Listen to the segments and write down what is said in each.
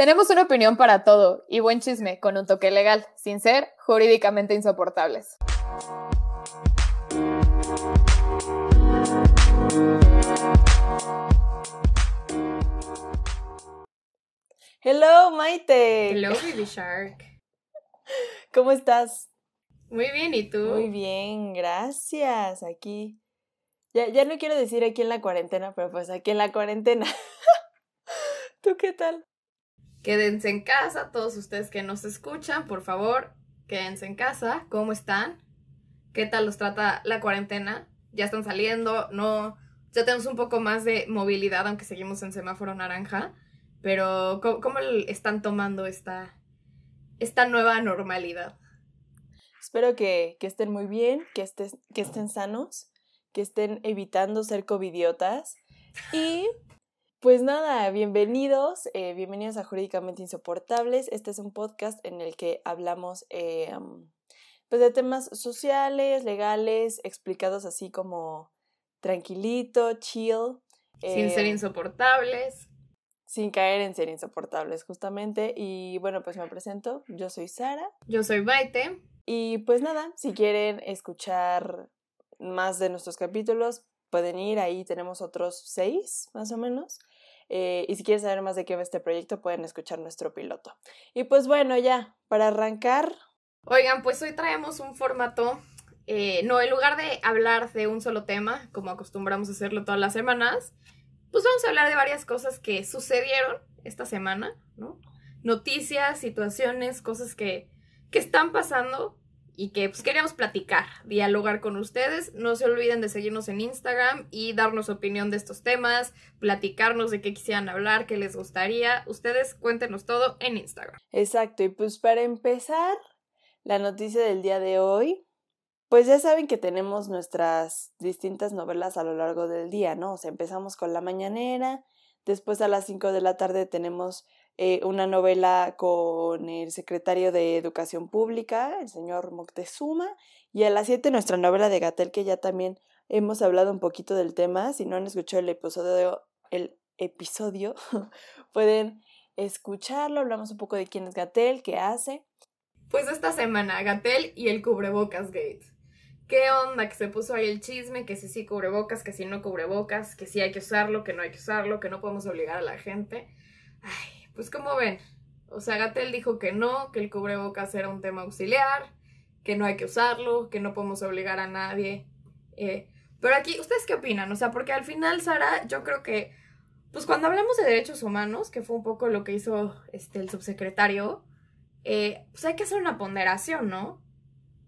Tenemos una opinión para todo y buen chisme con un toque legal, sin ser jurídicamente insoportables. Hello, Maite. Hello, Baby Shark. ¿Cómo estás? Muy bien, ¿y tú? Muy bien, gracias. Aquí. Ya, ya no quiero decir aquí en la cuarentena, pero pues aquí en la cuarentena. ¿Tú qué tal? Quédense en casa, todos ustedes que nos escuchan, por favor, quédense en casa. ¿Cómo están? ¿Qué tal los trata la cuarentena? ¿Ya están saliendo? ¿No? Ya tenemos un poco más de movilidad, aunque seguimos en semáforo naranja. Pero, ¿cómo, están tomando esta, esta nueva normalidad? Espero que, estén muy bien, que, que estén sanos, que estén evitando ser covidiotas. Y pues nada, bienvenidos, eh, bienvenidos a Jurídicamente Insoportables. Este es un podcast en el que hablamos eh, pues de temas sociales, legales, explicados así como tranquilito, chill. Sin ser eh, insoportables sin caer en ser insoportables justamente. Y bueno, pues me presento, yo soy Sara. Yo soy Baite. Y pues nada, si quieren escuchar más de nuestros capítulos, pueden ir, ahí tenemos otros seis más o menos. Eh, y si quieren saber más de qué va este proyecto, pueden escuchar nuestro piloto. Y pues bueno, ya, para arrancar. Oigan, pues hoy traemos un formato, eh, no, en lugar de hablar de un solo tema, como acostumbramos a hacerlo todas las semanas, pues vamos a hablar de varias cosas que sucedieron esta semana, ¿no? Noticias, situaciones, cosas que, que están pasando y que pues queríamos platicar, dialogar con ustedes. No se olviden de seguirnos en Instagram y darnos opinión de estos temas, platicarnos de qué quisieran hablar, qué les gustaría. Ustedes cuéntenos todo en Instagram. Exacto, y pues para empezar, la noticia del día de hoy pues ya saben que tenemos nuestras distintas novelas a lo largo del día, ¿no? O sea, empezamos con La Mañanera, después a las 5 de la tarde tenemos eh, una novela con el secretario de Educación Pública, el señor Moctezuma, y a las 7 nuestra novela de Gatel, que ya también hemos hablado un poquito del tema. Si no han escuchado el episodio, el episodio pueden escucharlo, hablamos un poco de quién es Gatel, qué hace. Pues esta semana, Gatel y el cubrebocas gate qué onda, que se puso ahí el chisme, que si sí cubrebocas, que si no cubrebocas, que si hay que usarlo, que no hay que usarlo, que no podemos obligar a la gente. Ay, pues como ven, o sea, Gatel dijo que no, que el cubrebocas era un tema auxiliar, que no hay que usarlo, que no podemos obligar a nadie. Eh, pero aquí, ¿ustedes qué opinan? O sea, porque al final, Sara, yo creo que, pues cuando hablamos de derechos humanos, que fue un poco lo que hizo este, el subsecretario, eh, pues hay que hacer una ponderación, ¿no?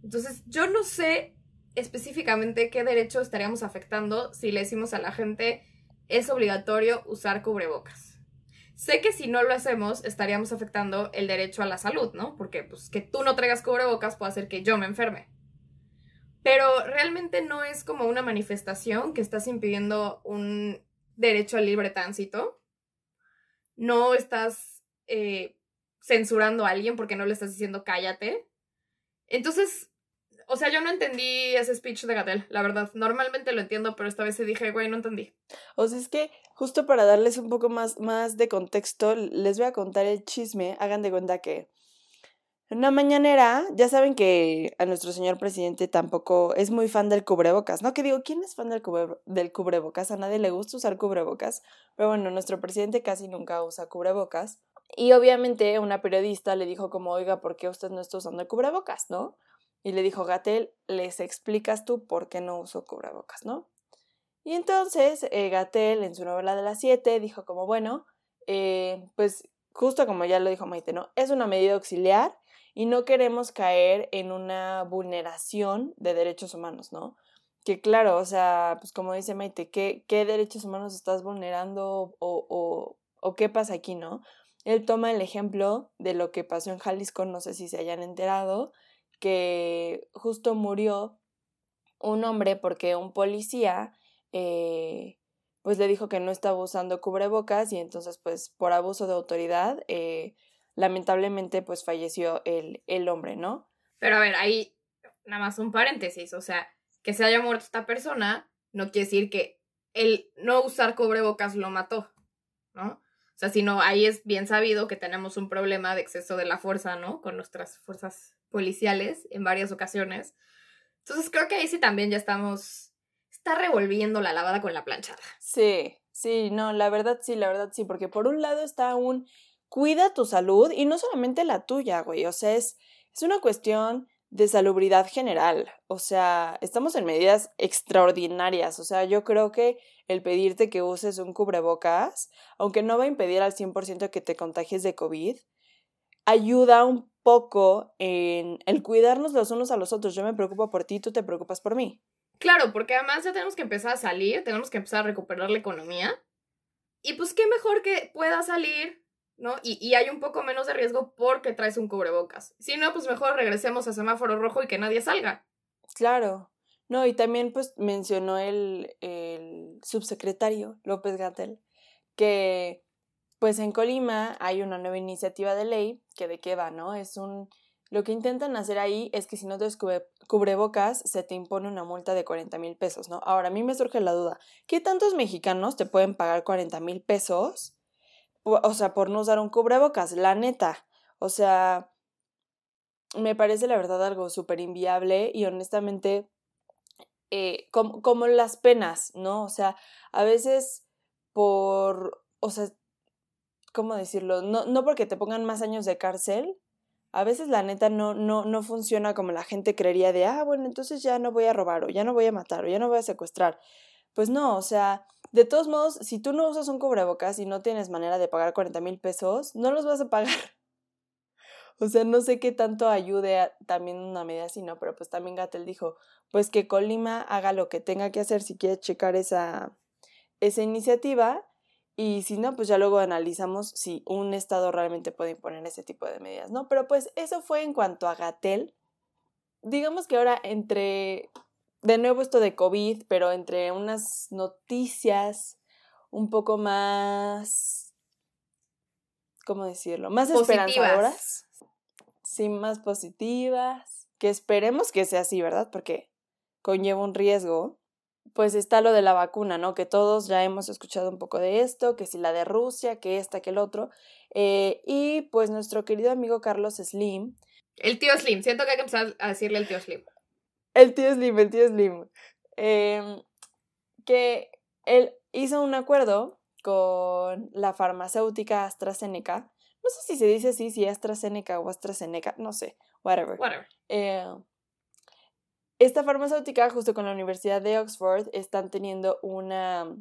Entonces, yo no sé específicamente qué derecho estaríamos afectando si le decimos a la gente es obligatorio usar cubrebocas. Sé que si no lo hacemos estaríamos afectando el derecho a la salud, ¿no? Porque pues que tú no traigas cubrebocas puede hacer que yo me enferme. Pero realmente no es como una manifestación que estás impidiendo un derecho al libre tránsito. No estás eh, censurando a alguien porque no le estás diciendo cállate. Entonces, o sea, yo no entendí ese speech de Gatel, la verdad. Normalmente lo entiendo, pero esta vez se dije, güey, no entendí. O sea, es que justo para darles un poco más, más de contexto, les voy a contar el chisme. Hagan de cuenta que en una mañanera, ya saben que a nuestro señor presidente tampoco es muy fan del cubrebocas, ¿no? Que digo, ¿quién es fan del, del cubrebocas? A nadie le gusta usar cubrebocas, pero bueno, nuestro presidente casi nunca usa cubrebocas. Y obviamente una periodista le dijo como, oiga, ¿por qué usted no está usando el cubrebocas, no? Y le dijo, Gatel, les explicas tú por qué no uso cubrebocas, ¿no? Y entonces eh, Gatel en su novela de las siete dijo como, bueno, eh, pues justo como ya lo dijo Maite, ¿no? Es una medida auxiliar y no queremos caer en una vulneración de derechos humanos, ¿no? Que claro, o sea, pues como dice Maite, ¿qué, qué derechos humanos estás vulnerando o, o, o qué pasa aquí, ¿no? Él toma el ejemplo de lo que pasó en Jalisco, no sé si se hayan enterado, que justo murió un hombre porque un policía eh, pues le dijo que no estaba usando cubrebocas y entonces pues por abuso de autoridad eh, lamentablemente pues falleció el, el hombre, ¿no? Pero a ver, ahí nada más un paréntesis, o sea, que se haya muerto esta persona no quiere decir que el no usar cubrebocas lo mató, ¿no? O sea, si no, ahí es bien sabido que tenemos un problema de exceso de la fuerza, ¿no? Con nuestras fuerzas policiales en varias ocasiones. Entonces creo que ahí sí también ya estamos, está revolviendo la lavada con la planchada. Sí, sí, no, la verdad sí, la verdad sí, porque por un lado está un cuida tu salud y no solamente la tuya, güey, o sea, es, es una cuestión de salubridad general. O sea, estamos en medidas extraordinarias. O sea, yo creo que el pedirte que uses un cubrebocas, aunque no va a impedir al 100% que te contagies de COVID, ayuda un poco en el cuidarnos los unos a los otros. Yo me preocupo por ti, tú te preocupas por mí. Claro, porque además ya tenemos que empezar a salir, tenemos que empezar a recuperar la economía. Y pues qué mejor que pueda salir ¿no? Y, y, hay un poco menos de riesgo porque traes un cubrebocas. Si no, pues mejor regresemos a semáforo rojo y que nadie salga. Claro. No, y también pues mencionó el, el subsecretario López Gatel que pues en Colima hay una nueva iniciativa de ley que de qué va, ¿no? Es un... Lo que intentan hacer ahí es que si no te cubrebocas, se te impone una multa de 40 mil pesos, ¿no? Ahora, a mí me surge la duda, ¿qué tantos mexicanos te pueden pagar 40 mil pesos o sea, por no usar un cubrebocas, la neta. O sea, me parece la verdad algo súper inviable y honestamente, eh, como, como las penas, ¿no? O sea, a veces por, o sea, ¿cómo decirlo? No, no porque te pongan más años de cárcel, a veces la neta no, no, no funciona como la gente creería de, ah, bueno, entonces ya no voy a robar o ya no voy a matar o ya no voy a secuestrar. Pues no, o sea, de todos modos, si tú no usas un cubrebocas y no tienes manera de pagar 40 mil pesos, no los vas a pagar. O sea, no sé qué tanto ayude también una medida así, ¿no? Pero pues también Gatel dijo, pues que Colima haga lo que tenga que hacer si quiere checar esa, esa iniciativa y si no, pues ya luego analizamos si un estado realmente puede imponer ese tipo de medidas, ¿no? Pero pues eso fue en cuanto a Gatel. Digamos que ahora entre de nuevo esto de COVID, pero entre unas noticias un poco más, ¿cómo decirlo? Más esperanzadoras. Sí, más positivas. Que esperemos que sea así, ¿verdad? Porque conlleva un riesgo. Pues está lo de la vacuna, ¿no? Que todos ya hemos escuchado un poco de esto, que si la de Rusia, que esta, que el otro. Eh, y pues nuestro querido amigo Carlos Slim. El tío Slim, siento que hay que empezar a decirle el tío Slim. El tío Slim, el tío Slim. Em, que él hizo un acuerdo con la farmacéutica AstraZeneca. No sé si se dice así, si AstraZeneca o AstraZeneca, no sé, whatever. Whatever. Eh, esta farmacéutica, justo con la Universidad de Oxford, están teniendo una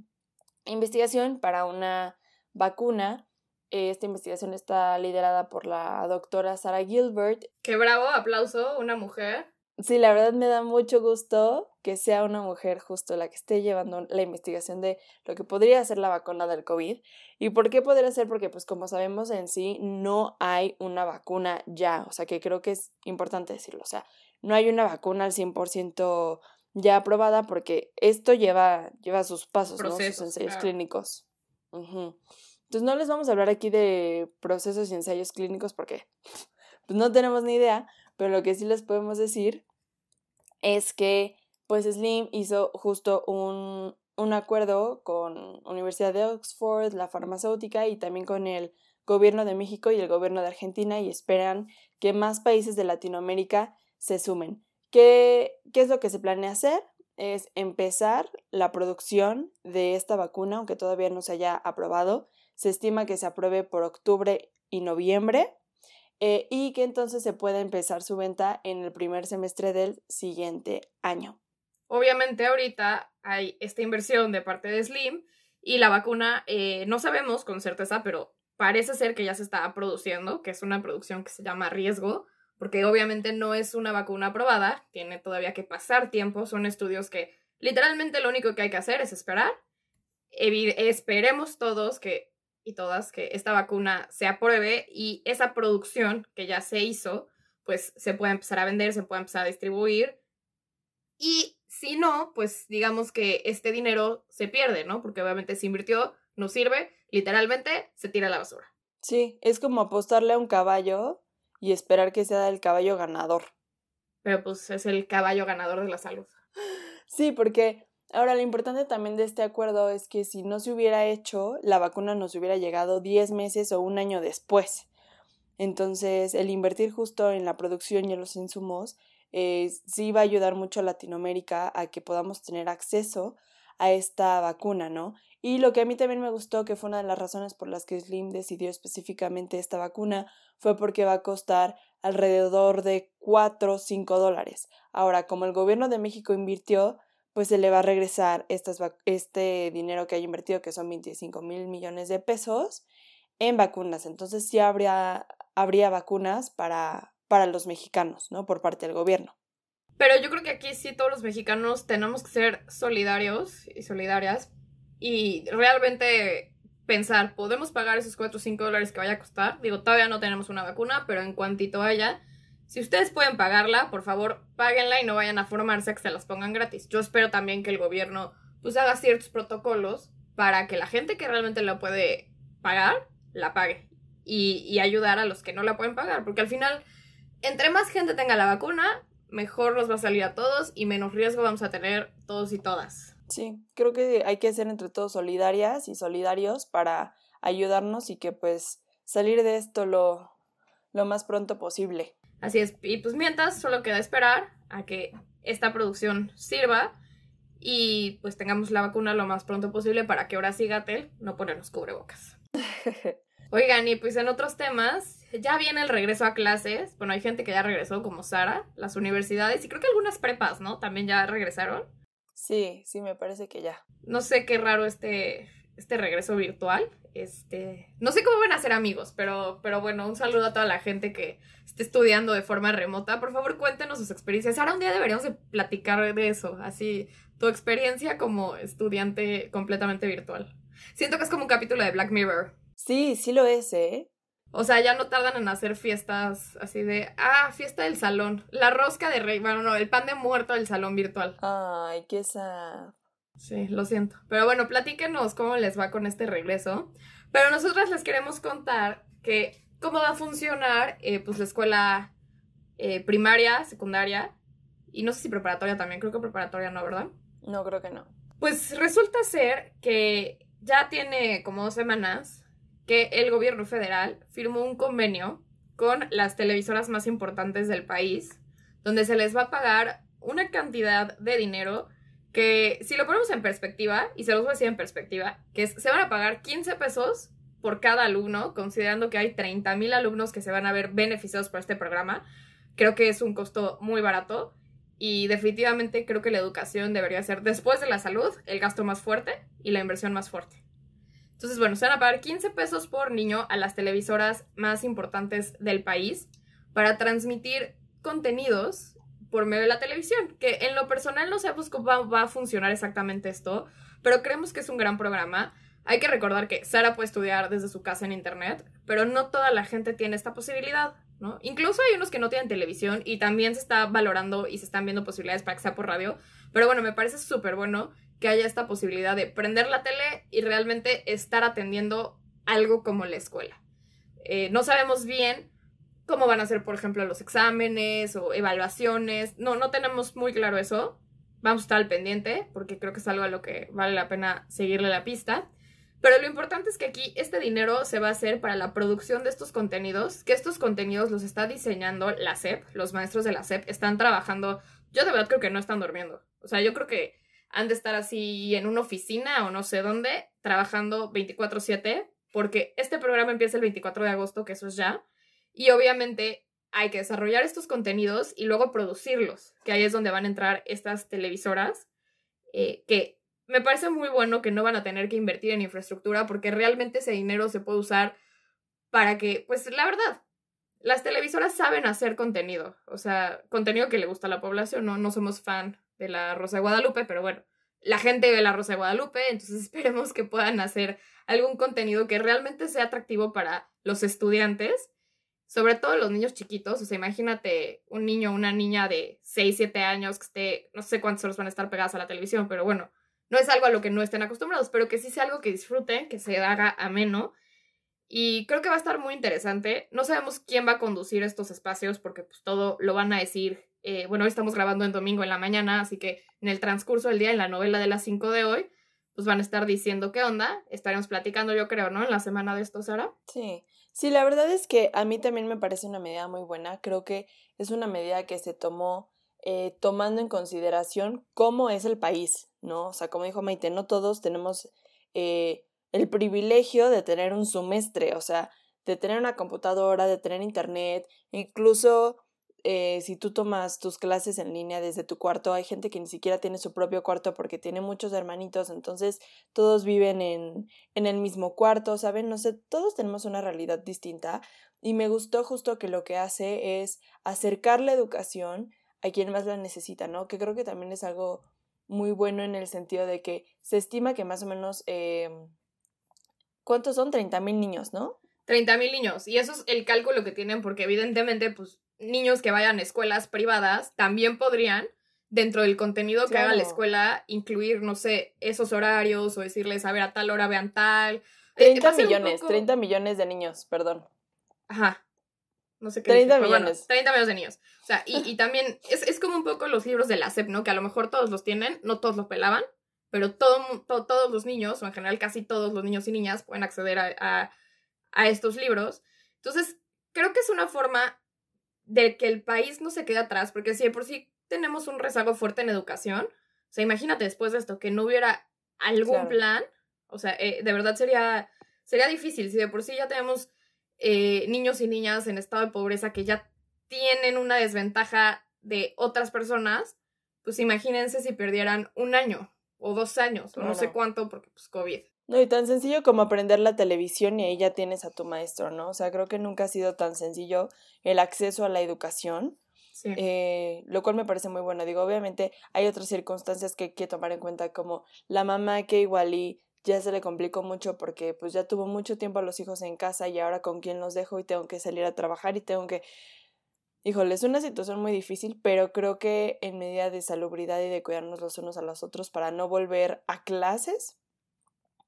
investigación para una vacuna. Esta investigación está liderada por la doctora Sarah Gilbert. Qué bravo, aplauso, una mujer. Sí, la verdad me da mucho gusto que sea una mujer justo la que esté llevando la investigación de lo que podría ser la vacuna del COVID. ¿Y por qué podría ser? Porque pues como sabemos en sí no hay una vacuna ya, o sea que creo que es importante decirlo, o sea, no hay una vacuna al 100% ya aprobada porque esto lleva, lleva sus pasos, ¿no? sus ensayos clínicos. Entonces no les vamos a hablar aquí de procesos y ensayos clínicos porque pues no tenemos ni idea, pero lo que sí les podemos decir es que pues Slim hizo justo un, un acuerdo con Universidad de Oxford, la farmacéutica y también con el gobierno de México y el gobierno de Argentina y esperan que más países de Latinoamérica se sumen. ¿Qué, ¿Qué, es lo que se planea hacer? Es empezar la producción de esta vacuna, aunque todavía no se haya aprobado. Se estima que se apruebe por octubre y noviembre eh, y que entonces se pueda empezar su venta en el primer semestre del siguiente año. Obviamente ahorita hay esta inversión de parte de Slim y la vacuna eh, no sabemos con certeza, pero parece ser que ya se está produciendo, que es una producción que se llama riesgo, porque obviamente no es una vacuna aprobada, tiene todavía que pasar tiempo, son estudios que literalmente lo único que hay que hacer es esperar. esperemos todos que y todas que esta vacuna se apruebe y esa producción que ya se hizo, pues se puede empezar a vender, se puede empezar a distribuir. Y si no, pues digamos que este dinero se pierde, ¿no? Porque obviamente se invirtió, no sirve, literalmente se tira a la basura. Sí, es como apostarle a un caballo y esperar que sea el caballo ganador. Pero pues es el caballo ganador de la salud. Sí, porque Ahora, lo importante también de este acuerdo es que si no se hubiera hecho, la vacuna nos hubiera llegado 10 meses o un año después. Entonces, el invertir justo en la producción y en los insumos eh, sí va a ayudar mucho a Latinoamérica a que podamos tener acceso a esta vacuna, ¿no? Y lo que a mí también me gustó, que fue una de las razones por las que Slim decidió específicamente esta vacuna, fue porque va a costar alrededor de 4 o 5 dólares. Ahora, como el gobierno de México invirtió, pues se le va a regresar estas, este dinero que haya invertido, que son 25 mil millones de pesos, en vacunas. Entonces sí habría, habría vacunas para, para los mexicanos, ¿no? Por parte del gobierno. Pero yo creo que aquí sí todos los mexicanos tenemos que ser solidarios y solidarias y realmente pensar, ¿podemos pagar esos 4 o 5 dólares que vaya a costar? Digo, todavía no tenemos una vacuna, pero en cuantito haya, si ustedes pueden pagarla, por favor, páguenla y no vayan a formarse a que se las pongan gratis. Yo espero también que el gobierno pues haga ciertos protocolos para que la gente que realmente la puede pagar, la pague. Y, y ayudar a los que no la pueden pagar. Porque al final, entre más gente tenga la vacuna, mejor nos va a salir a todos y menos riesgo vamos a tener todos y todas. Sí, creo que hay que ser entre todos solidarias y solidarios para ayudarnos y que pues salir de esto lo, lo más pronto posible. Así es, y pues mientras solo queda esperar a que esta producción sirva y pues tengamos la vacuna lo más pronto posible para que ahora sí Gatel no ponernos cubrebocas. Oigan, y pues en otros temas, ya viene el regreso a clases. Bueno, hay gente que ya regresó, como Sara, las universidades, y creo que algunas prepas, ¿no? También ya regresaron. Sí, sí, me parece que ya. No sé qué raro este, este regreso virtual. Este, no sé cómo van a ser amigos, pero, pero bueno, un saludo a toda la gente que esté estudiando de forma remota. Por favor, cuéntenos sus experiencias. Ahora un día deberíamos de platicar de eso, así, tu experiencia como estudiante completamente virtual. Siento que es como un capítulo de Black Mirror. Sí, sí lo es, ¿eh? O sea, ya no tardan en hacer fiestas así de, ah, fiesta del salón, la rosca de rey, bueno, no, el pan de muerto del salón virtual. Ay, qué sad. Sí, lo siento. Pero bueno, platíquenos cómo les va con este regreso. Pero nosotras les queremos contar que cómo va a funcionar eh, pues la escuela eh, primaria, secundaria y no sé si preparatoria también, creo que preparatoria no, ¿verdad? No, creo que no. Pues resulta ser que ya tiene como dos semanas que el gobierno federal firmó un convenio con las televisoras más importantes del país, donde se les va a pagar una cantidad de dinero que si lo ponemos en perspectiva, y se los voy a decir en perspectiva, que se van a pagar 15 pesos por cada alumno, considerando que hay 30 mil alumnos que se van a ver beneficiados por este programa, creo que es un costo muy barato y definitivamente creo que la educación debería ser, después de la salud, el gasto más fuerte y la inversión más fuerte. Entonces, bueno, se van a pagar 15 pesos por niño a las televisoras más importantes del país para transmitir contenidos por medio de la televisión, que en lo personal no sabemos cómo va, a funcionar exactamente esto, pero creemos que es un gran programa. Hay que recordar que Sara puede estudiar desde su casa en internet, pero no toda la gente tiene esta posibilidad, ¿no? Incluso hay unos que no tienen televisión y también se está valorando y se están viendo posibilidades para que sea por radio, pero bueno, me parece súper bueno que haya esta posibilidad de prender la tele y realmente estar atendiendo algo como la escuela. Eh, no sabemos bien cómo van a ser, por ejemplo, los exámenes o evaluaciones. No, no tenemos muy claro eso. Vamos a estar al pendiente porque creo que es algo a lo que vale la pena seguirle la pista. Pero lo importante es que aquí este dinero se va a hacer para la producción de estos contenidos, que estos contenidos los está diseñando la SEP, los maestros de la SEP están trabajando, yo de verdad creo que no están durmiendo. O sea, yo creo que han de estar así en una oficina o no sé dónde, trabajando 24/7, porque este programa empieza el 24 de agosto, que eso es ya, y obviamente hay que desarrollar estos contenidos y luego producirlos, que ahí es donde van a entrar estas televisoras, eh, que me parece muy bueno que no van a tener que invertir en infraestructura porque realmente ese dinero se puede usar para que, pues la verdad, las televisoras saben hacer contenido, o sea, contenido que le gusta a la población, no, no somos fan de la Rosa de Guadalupe, pero bueno, la gente ve la Rosa de Guadalupe, entonces esperemos que puedan hacer algún contenido que realmente sea atractivo para los estudiantes sobre todo los niños chiquitos, o sea, imagínate un niño o una niña de 6, 7 años que esté, no sé cuántas horas van a estar pegadas a la televisión, pero bueno, no es algo a lo que no estén acostumbrados, pero que sí sea algo que disfruten, que se haga ameno y creo que va a estar muy interesante. No sabemos quién va a conducir estos espacios porque pues todo lo van a decir. Eh, bueno, hoy estamos grabando en domingo en la mañana, así que en el transcurso del día, en la novela de las 5 de hoy, pues van a estar diciendo qué onda. Estaremos platicando, yo creo, ¿no? En la semana de esto, Sara. Sí, sí, la verdad es que a mí también me parece una medida muy buena. Creo que es una medida que se tomó eh, tomando en consideración cómo es el país, ¿no? O sea, como dijo Maite, no todos tenemos eh, el privilegio de tener un semestre, o sea, de tener una computadora, de tener internet, incluso eh, si tú tomas tus clases en línea desde tu cuarto, hay gente que ni siquiera tiene su propio cuarto porque tiene muchos hermanitos, entonces todos viven en, en el mismo cuarto, ¿saben? No sé, todos tenemos una realidad distinta y me gustó justo que lo que hace es acercar la educación a quien más la necesita, ¿no? Que creo que también es algo muy bueno en el sentido de que se estima que más o menos... Eh, ¿Cuántos son? 30 mil niños, ¿no? 30 mil niños. Y eso es el cálculo que tienen porque evidentemente, pues, niños que vayan a escuelas privadas también podrían, dentro del contenido que haga la escuela, incluir, no sé, esos horarios o decirles, a ver, a tal hora vean tal. 30 eh, millones, 30 millones de niños, perdón. Ajá. No sé qué. 30 millones. 30 millones de niños. O sea, y, y también es, es, como un poco los libros de la SEP, ¿no? Que a lo mejor todos los tienen, no todos los pelaban, pero todo, todos los niños, o en general casi todos los niños y niñas, pueden acceder a, a, estos libros. Entonces, creo que es una forma de que el país no se quede atrás, porque si de por sí tenemos un rezago fuerte en educación, o sea, imagínate después de esto que no hubiera algún plan, o sea, eh, de verdad sería, sería difícil, si de por sí ya tenemos eh, niños y niñas en estado de pobreza que ya tienen una desventaja de otras personas, pues imagínense si perdieran un año o dos años, o no, sé cuánto, porque pues COVID. No, y tan sencillo como aprender la televisión y ahí ya tienes a tu maestro, ¿no? O sea, creo que nunca ha sido tan sencillo el acceso a la educación. Sí. Eh, lo cual me parece muy bueno. Digo, obviamente hay otras circunstancias que hay que tomar en cuenta, como la mamá que igual y ya se le complicó mucho porque pues ya tuvo mucho tiempo a los hijos en casa y ahora con quién los dejo y tengo que salir a trabajar y tengo que Híjole, es una situación muy difícil, pero creo que en medida de salubridad y de cuidarnos los unos a los otros para no volver a clases,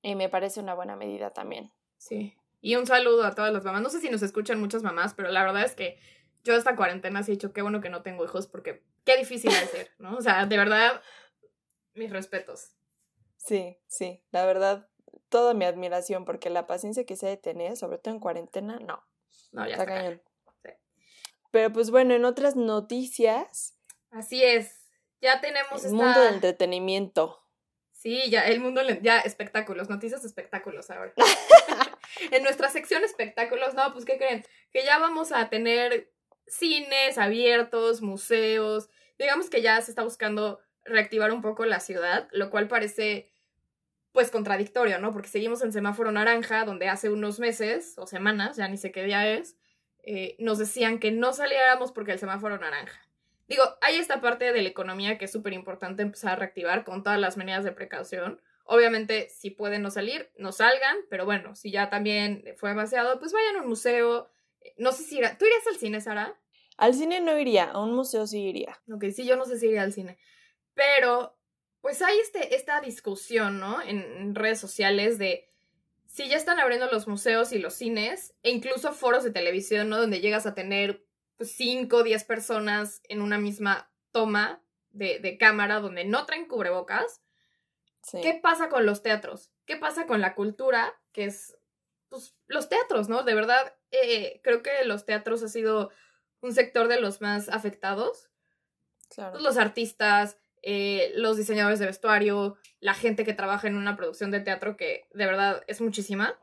eh, me parece una buena medida también. Sí. Y un saludo a todas las mamás. No sé si nos escuchan muchas mamás, pero la verdad es que yo esta cuarentena he dicho qué bueno que no tengo hijos porque qué difícil es ser, ¿no? O sea, de verdad, mis respetos. Sí, sí, la verdad, toda mi admiración porque la paciencia que se ha de tener, sobre todo en cuarentena, no. No, ya está, cañón. Pero pues bueno, en otras noticias. Así es. Ya tenemos el mundo del entretenimiento. Sí, ya, el mundo, ya espectáculos, noticias espectáculos ahora. en nuestra sección espectáculos, no, pues ¿qué creen? Que ya vamos a tener cines abiertos, museos. Digamos que ya se está buscando reactivar un poco la ciudad, lo cual parece pues contradictorio, ¿no? Porque seguimos en semáforo naranja, donde hace unos meses o semanas, ya ni sé qué día es, eh, nos decían que no saliéramos porque el semáforo naranja. Digo, hay esta parte de la economía que es súper importante empezar a reactivar con todas las medidas de precaución. Obviamente, si pueden no salir, no salgan, pero bueno, si ya también fue demasiado, pues vayan a un museo. No sé si irá. ¿Tú irías al cine, Sara? Al cine no iría, a un museo sí iría. Ok, sí, yo no sé si iría al cine. Pero, pues hay este, esta discusión, ¿no? en redes sociales de si ya están abriendo los museos y los cines, e incluso foros de televisión, ¿no? Donde llegas a tener 5 o 10 personas en una misma toma de, cámara donde no traen cubrebocas. ¿Qué pasa con los teatros? ¿Qué pasa con la cultura? Que es, pues, los teatros, ¿no? De verdad, eh, creo que los teatros ha sido un sector de los más afectados. Claro. Los artistas, eh, los diseñadores de vestuario, la gente que trabaja en una producción de teatro que de verdad es muchísima.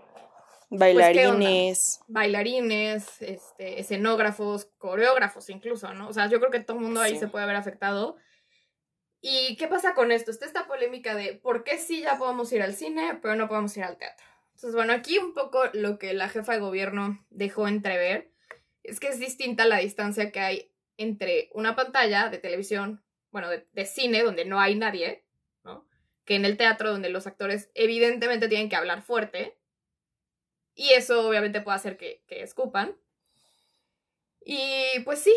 Pues, Bailarines. Bailarines, este, escenógrafos, coreógrafos incluso, ¿no? O sea, yo creo que todo el mundo ahí se puede haber afectado. ¿Y qué pasa con esto? Está esta polémica de por qué sí ya podemos ir al cine, pero no podemos ir al teatro. Entonces, bueno, aquí un poco lo que la jefa de gobierno dejó entrever es que es distinta la distancia que hay entre una pantalla de televisión, bueno, de, cine donde no hay nadie, ¿no? Que en el teatro donde los actores evidentemente tienen que hablar fuerte. Y eso obviamente puede hacer que, que escupan. Y pues sí,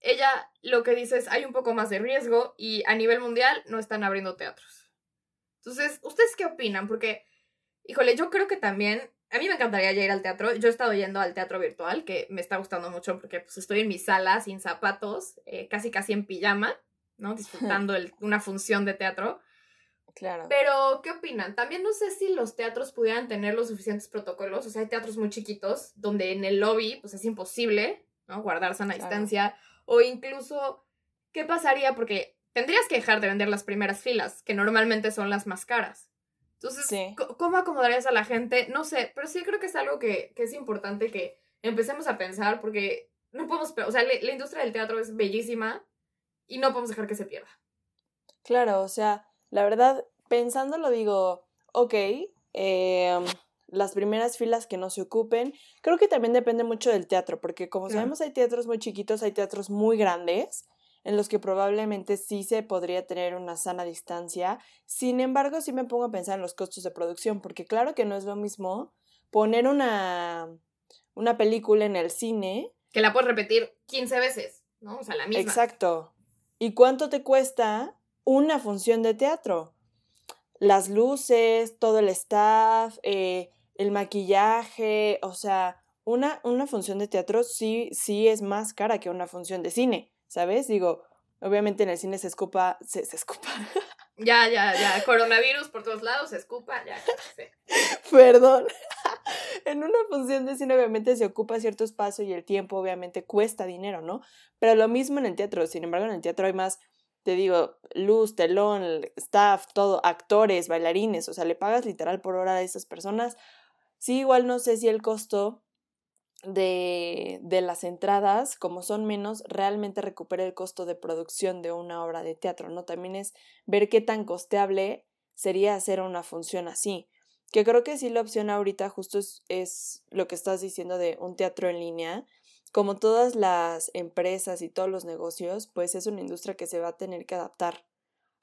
ella lo que dice es hay un poco más de riesgo y a nivel mundial no están abriendo teatros. Entonces, ¿ustedes qué opinan? Porque, híjole, yo creo que también a mí me encantaría ya ir al teatro. Yo he estado yendo al teatro virtual, que me está gustando mucho porque pues, estoy en mi sala sin zapatos, eh, casi casi en pijama, ¿no? Disfrutando el, una función de teatro. Claro. Pero, ¿qué opinan? También no sé si los teatros pudieran tener los suficientes protocolos. O sea, hay teatros muy chiquitos donde en el lobby, pues es imposible, ¿no? Guardar sana Claro. distancia. O incluso, ¿qué pasaría? Porque tendrías que dejar de vender las primeras filas, que normalmente son las más caras. Entonces, Sí. ¿cómo acomodarías a la gente? No sé, pero sí creo que es algo que, que es importante que empecemos a pensar porque no podemos, o sea, le- la industria del teatro es bellísima y no podemos dejar que se pierda. Claro, o sea, la verdad, pensándolo digo, ok, em, las primeras filas que no se ocupen, creo que también depende mucho del teatro, porque como sabemos hay teatros muy chiquitos, hay teatros muy grandes, en los que probablemente sí se podría tener una sana distancia. Sin embargo, sí me pongo a pensar en los costos de producción, porque claro que no es lo mismo poner una, una película en el cine Que la puedes repetir 15 veces, ¿no? O sea, la misma. Exacto. ¿Y cuánto te cuesta una función de teatro? Las luces, todo el staff, eh, el maquillaje, o sea, una, una función de teatro sí, sí es más cara que una función de cine, ¿sabes? Digo, obviamente en el cine se escupa, se, se escupa, Ya, ya, ya. Coronavirus por todos lados, se escupa, ya. ya sé. perdón. en una función de cine obviamente se ocupa cierto espacio y el tiempo obviamente cuesta dinero, ¿no? Pero lo mismo en el teatro, sin embargo en el teatro hay más, te digo, luz, telón, staff, todo, actores, bailarines, o sea, le pagas literal por hora a esas personas. Sí, igual no sé si el costo de, de las entradas, como son menos, realmente recupera el costo de producción de una obra de teatro, ¿no? También es ver qué tan costeable sería hacer una función así. Que creo que sí la opción ahorita justo es, es lo que estás diciendo de un teatro en línea. Como todas las empresas y todos los negocios, pues es una industria que se va a tener que adaptar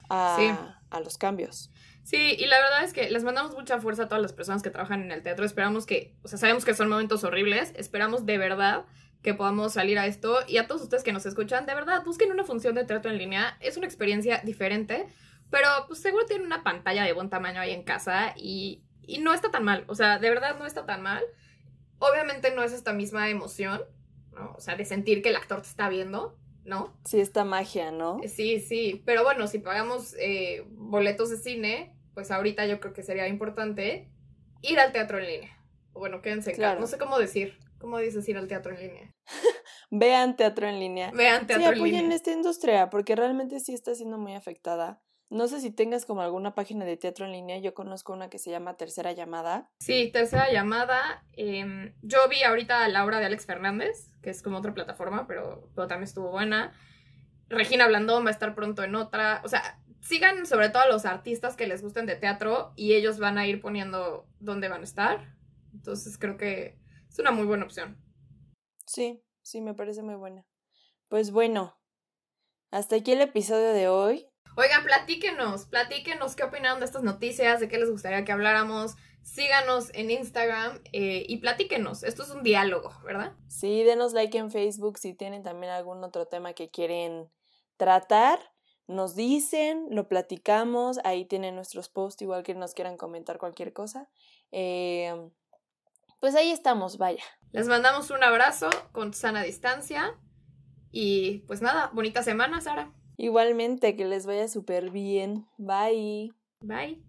a, Sí. a los cambios. Sí, y la verdad es que les mandamos mucha fuerza a todas las personas que trabajan en el teatro. Esperamos que, o sea, sabemos que son momentos horribles. Esperamos de verdad que podamos salir a esto. Y a todos ustedes que nos escuchan, de verdad, busquen una función de teatro en línea. Es una experiencia diferente, pero pues seguro tienen una pantalla de buen tamaño ahí en casa y, y no está tan mal. O sea, de verdad no está tan mal. Obviamente no es esta misma emoción, ¿no? O sea, de sentir que el actor te está viendo, ¿no? Sí, esta magia, ¿no? Sí, sí, pero bueno, si pagamos eh, boletos de cine, pues ahorita yo creo que sería importante ir al teatro en línea. O bueno, quédense en casa. Claro. No sé cómo decir. ¿Cómo dices ir al teatro en línea? Vean teatro en línea. Vean Sí, teatro en apoyen línea. esta industria porque realmente sí está siendo muy afectada. No sé si tengas como alguna página de teatro en línea. Yo conozco una que se llama Tercera Llamada. Sí, tercera llamada. em, yo vi ahorita la obra de Alex Fernández, que es como otra plataforma, pero, pero también estuvo buena. Regina Blandón va a estar pronto en otra. O sea, sigan sobre todo a los artistas que les gusten de teatro y ellos van a ir poniendo dónde van a estar. Entonces creo que es una muy buena opción. Sí, sí, me parece muy buena. Pues bueno, hasta aquí el episodio de hoy. Oigan, platíquenos, platíquenos qué opinaron de estas noticias, de qué les gustaría que habláramos. Síganos en Instagram eh, y platíquenos. Esto es un diálogo, ¿verdad? Sí, denos like en Facebook si tienen también algún otro tema que quieren tratar. Nos dicen, lo platicamos. Ahí tienen nuestros posts, igual que nos quieran comentar cualquier cosa. Eh, pues ahí estamos, vaya. Les mandamos un abrazo con sana distancia. Y pues nada, bonita semana, Sara. Igualmente, que les vaya súper bien. Bye. Bye.